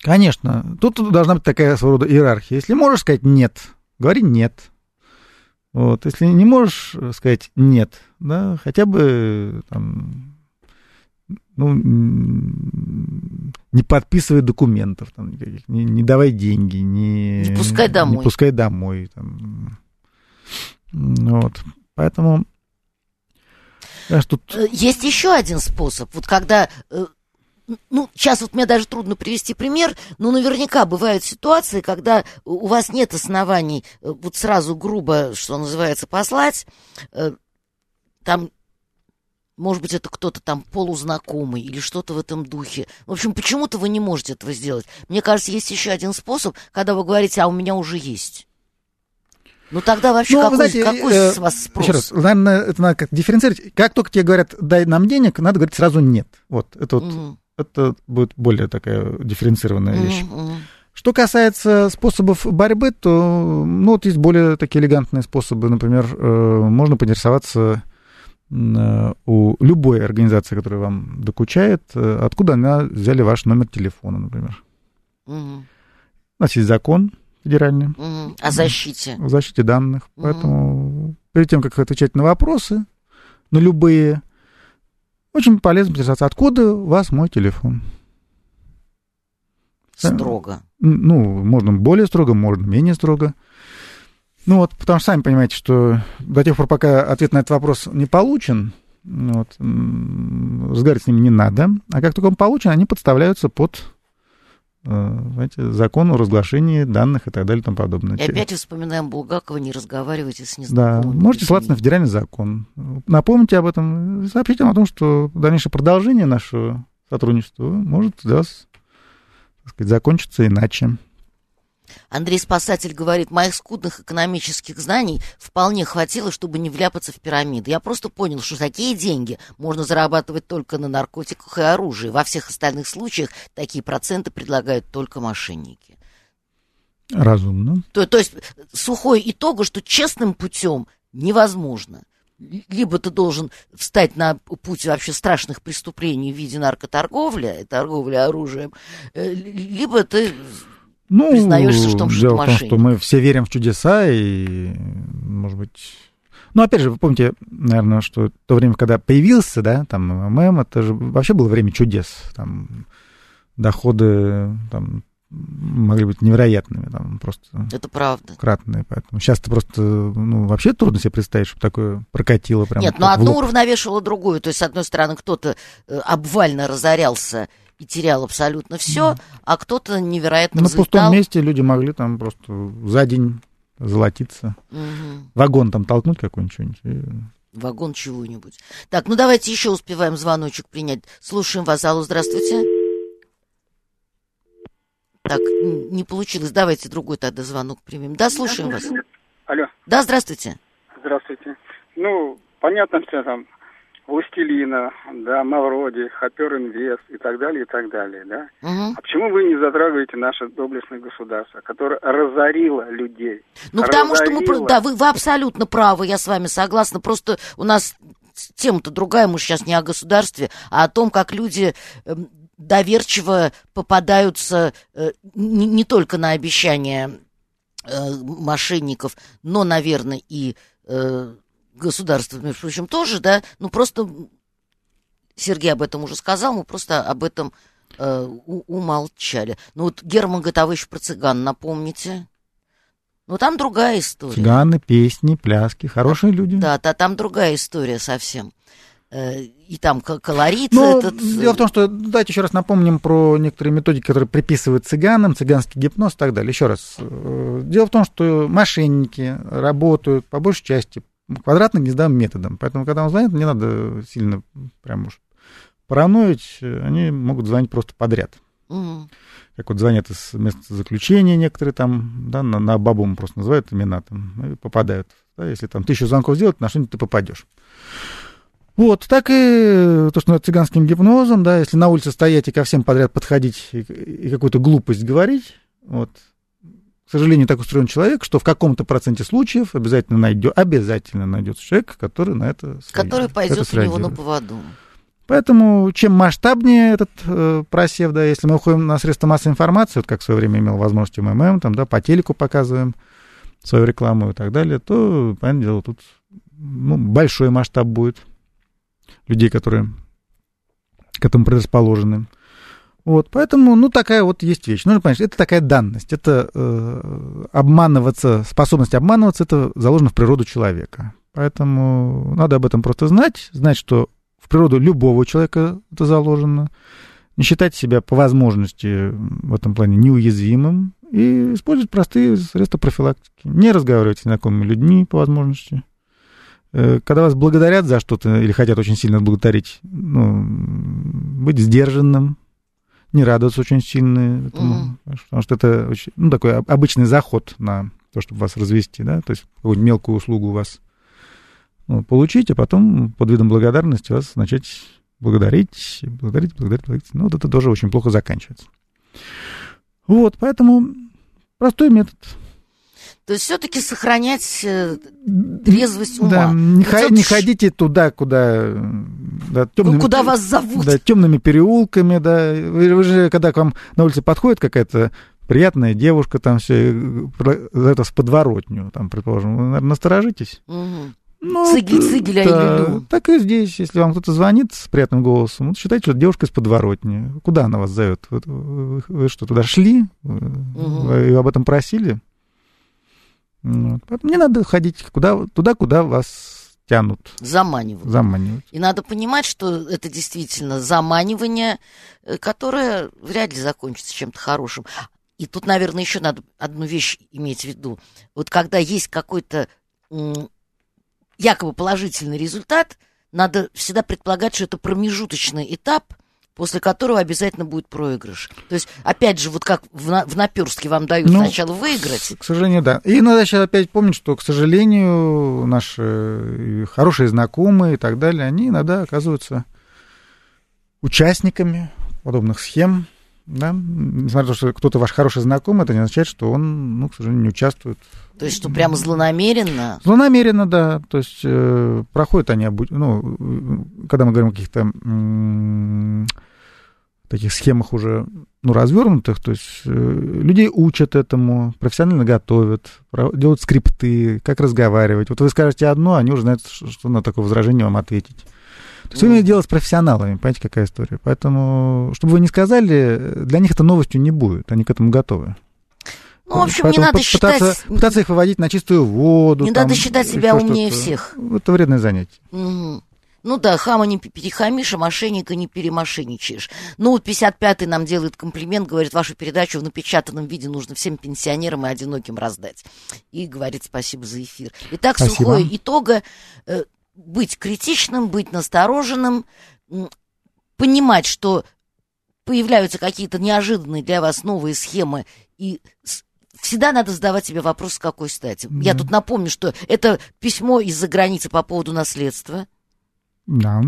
конечно, тут должна быть такая своего рода иерархия. Если можешь сказать нет, говори нет. Вот, если не можешь сказать нет, да, хотя бы там, ну, не подписывай документов, там, никаких, не, не давай деньги, не, Не пускай домой. Не пускай домой. Там. Вот. Поэтому, тут Э, Есть еще один способ. Вот когда э, ну, сейчас вот мне даже трудно привести пример, но наверняка бывают ситуации, когда у вас нет оснований э, вот сразу грубо, что называется, послать, э, там, может быть, это кто-то там полузнакомый или что-то в этом духе. В общем, почему-то вы не можете этого сделать. Мне кажется, есть еще один способ, когда вы говорите, а у меня уже есть. Ну тогда вообще Ну, какой, знаете, какой э, с вас спрос? Еще раз, наверное, это надо как дифференцировать. Как только тебе говорят, дай нам денег, надо говорить сразу нет. Вот, это вот, Мгм. Это будет более такая дифференцированная вещь. Мгм, мгм. Что касается способов борьбы, то, ну, вот есть более такие элегантные способы. Например, э, можно поинтересоваться э, у любой организации, которая вам докучает, э, откуда она взяли ваш номер телефона, например. Мгм. У нас есть закон федеральный Мгм. О защите. о защите данных. Мгм. Поэтому перед тем, как отвечать на вопросы, на любые, очень полезно интересоваться, откуда у вас мой телефон. Строго. М, Ну, можно более строго, можно менее строго. Ну вот, потому что сами понимаете, что до тех пор, пока ответ на этот вопрос не получен, вот, разговаривать с ними не надо. А как только он получен, они подставляются под э, знаете, закон о разглашении данных и так далее и тому подобное. И опять вспоминаем Булгакова, не разговаривайте с Да, незнакомыми можете людьми. ссылаться на федеральный закон. Напомните об этом, сообщите о том, что дальнейшее продолжение нашего сотрудничества может для вас так сказать, закончиться иначе. Андрей Спасатель говорит, моих скудных экономических знаний вполне хватило, чтобы не вляпаться в пирамиды. Я просто понял, что такие деньги можно зарабатывать только на наркотиках и оружии. Во всех остальных случаях такие проценты предлагают только мошенники. Разумно. То, то есть сухой итог, что честным путем невозможно. Либо ты должен встать на путь вообще страшных преступлений в виде наркоторговли, торговли оружием, э, либо ты Ну, Признаешься в том, что дело в том, что мы все верим в чудеса, и, может быть... Ну, опять же, вы помните, наверное, что то время, когда появился, да, там, МММ, это же вообще было время чудес. Там доходы там, могли быть невероятными, там, просто Это правда. кратные. Поэтому сейчас это просто, ну, вообще трудно себе представить, чтобы такое прокатило прям. Нет, но в одно уравновешивало другое. То есть, с одной стороны, кто-то э, обвально разорялся и терял абсолютно все, а кто-то невероятно На пустом взлетал. месте люди могли там просто за день золотиться. Мгм. Вагон там толкнуть какой-нибудь, что-нибудь, и Вагон чего-нибудь. Так, ну давайте еще успеваем звоночек принять. Слушаем вас. Алло, здравствуйте. Так, не получилось. Давайте другой тогда звонок примем. Да, слушаем вас. Алло, Да, здравствуйте. здравствуйте. Ну, понятно все там, Властелина, да, Мавроди, Хопер Инвест и так далее, и так далее, да. Мгм. А почему вы не затрагиваете наше доблестное государство, которое разорило людей? Ну, потому что мы... Разорило. Да, вы, вы абсолютно правы, я с вами согласна. Просто у нас тема-то другая, мы сейчас не о государстве, а о том, как люди эм, доверчиво попадаются э, не, не только на обещания э, мошенников, но, наверное, и э, государства, между прочим, тоже, да, ну просто Сергей об этом уже сказал, мы просто об этом э, у- умолчали. Ну вот Герман еще про цыган напомните. Ну там другая история. Цыганы, песни, пляски, хорошие люди. Да, та, там другая история совсем. Э, И там колорит Но этот... э, дело в том, что давайте еще раз напомним про некоторые методики, которые приписывают цыганам, цыганский гипноз и так далее. Еще раз. э, Дело в том, что мошенники работают по большей части квадратно-гнездовым методом. Поэтому, когда вам звонят, не надо сильно прям уж параноить. Они могут звонить просто подряд. мгм. Как вот звонят из места заключения некоторые там, да, на, на бабум просто называют имена там, и попадают. Да, если там тысячу звонков сделать, на что-нибудь ты попадешь. Вот, так и то, что цыганским гипнозом, да, если на улице стоять и ко всем подряд подходить и, и какую-то глупость говорить, вот, к сожалению, так устроен человек, что в каком-то проценте случаев обязательно найдет, обязательно найдется человек, который на это среагирует, Который пойдет это у него на поводу. Поэтому чем масштабнее этот э, просев, да, если мы уходим на средства массовой информации, вот как в свое время имел возможность МММ, там, да, по телеку показываем свою рекламу и так далее, то, понятное дело, тут ну, большой масштаб будет людей, которые к этому предрасположены. Вот, поэтому, ну, такая вот есть вещь. Нужно понять, это такая данность. Это э, обманываться, способность обманываться, это заложено в природу человека. Поэтому надо об этом просто знать, знать, что в природу любого человека это заложено, не считать себя по возможности в этом плане неуязвимым и использовать простые средства профилактики. Не разговаривать с незнакомыми людьми по возможности. Э, Когда вас благодарят за что-то или хотят очень сильно благодарить, ну, быть сдержанным, не радоваться очень сильно этому, Мгм. потому что это очень, ну, такой об- обычный заход на то, чтобы вас развести, да, то есть какую-нибудь мелкую услугу у вас ну, получить, а потом под видом благодарности вас начать благодарить, благодарить, благодарить, благодарить. Ну, вот это тоже очень плохо заканчивается. Вот, поэтому простой метод. То есть все-таки сохранять э, трезвость ума. Да, не, Вот хо- это не ходите туда, куда... Да, Ну, темными, куда вас зовут. Да, темными переулками, да. Вы, вы же, когда к вам на улице подходит какая-то приятная девушка, там все, э, это с подворотню, там, предположим, вы, наверное, насторожитесь. Мгм. Ну, Цигель, цигель, да, люлю. Так и здесь, если вам кто-то звонит с приятным голосом, вот считайте, что это девушка из подворотни. Куда она вас зовет? Вы, вы- вы что, туда шли? Вы, вы об этом просили? Вот. Поэтому не надо ходить куда, туда, куда вас тянут, Заманивают. заманивают. И надо понимать, что это действительно заманивание, э, которое вряд ли закончится чем-то хорошим. И тут, наверное, еще надо одну вещь иметь в виду. Вот когда есть какой-то якобы положительный результат, надо всегда предполагать, что это промежуточный этап, после которого обязательно будет проигрыш. То есть, опять же, вот как в, на- в наперстке вам дают Ну, сначала выиграть, К сожалению, да. И надо сейчас опять помнить, что, к сожалению, наши э, хорошие знакомые и так далее, они иногда оказываются участниками подобных схем. Да? Несмотря на то, что кто-то ваш хороший знакомый, это не означает, что он, ну, к сожалению, не участвует. то есть, что прямо злонамеренно. Злонамеренно, да. То есть э, проходят они, ну, э, когда мы говорим о каких-то таких схемах уже ну, развернутых, то есть э, людей учат этому, профессионально готовят, делают скрипты, как разговаривать. Вот вы скажете одно, они уже знают, что, на такое возражение вам ответить. То есть все имеет дело с профессионалами, понимаете, какая история. Поэтому, чтобы вы не сказали, для них это новостью не будет, они к этому готовы. Ну, в общем, не Поэтому надо пы- считать... Пытаться, пытаться их выводить на чистую воду. Не там, надо считать себя умнее всех. Это вредное занятие. Мгм. Ну да, хама не перехамишь, а мошенника не перемошенничаешь. Ну вот 55-й нам делает комплимент, говорит, вашу передачу в напечатанном виде нужно всем пенсионерам и одиноким раздать. И говорит спасибо за эфир. Итак, Спасибо. сухое итога. э, быть критичным, быть настороженным, понимать, что появляются какие-то неожиданные для вас новые схемы, и всегда надо задавать себе вопрос, с какой стати. Я Да. тут напомню, что это письмо из-за границы по поводу наследства. Да.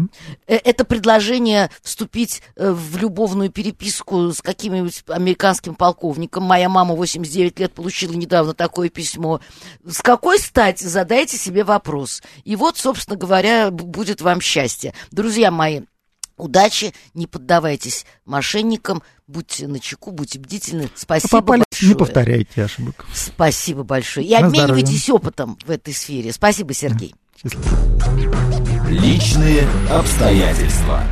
Э, Это предложение вступить э, в любовную переписку с каким-нибудь американским полковником. Моя мама 89 лет получила недавно такое письмо. С какой стати? Задайте себе вопрос. И вот, собственно говоря, будет вам счастье. Друзья мои, удачи, не поддавайтесь мошенникам, будьте начеку, будьте бдительны. Спасибо Попали, большое. не повторяйте ошибок. Спасибо большое. И На обменивайтесь опытом в этой сфере. Спасибо, Сергей. Счастливо. Личные обстоятельства.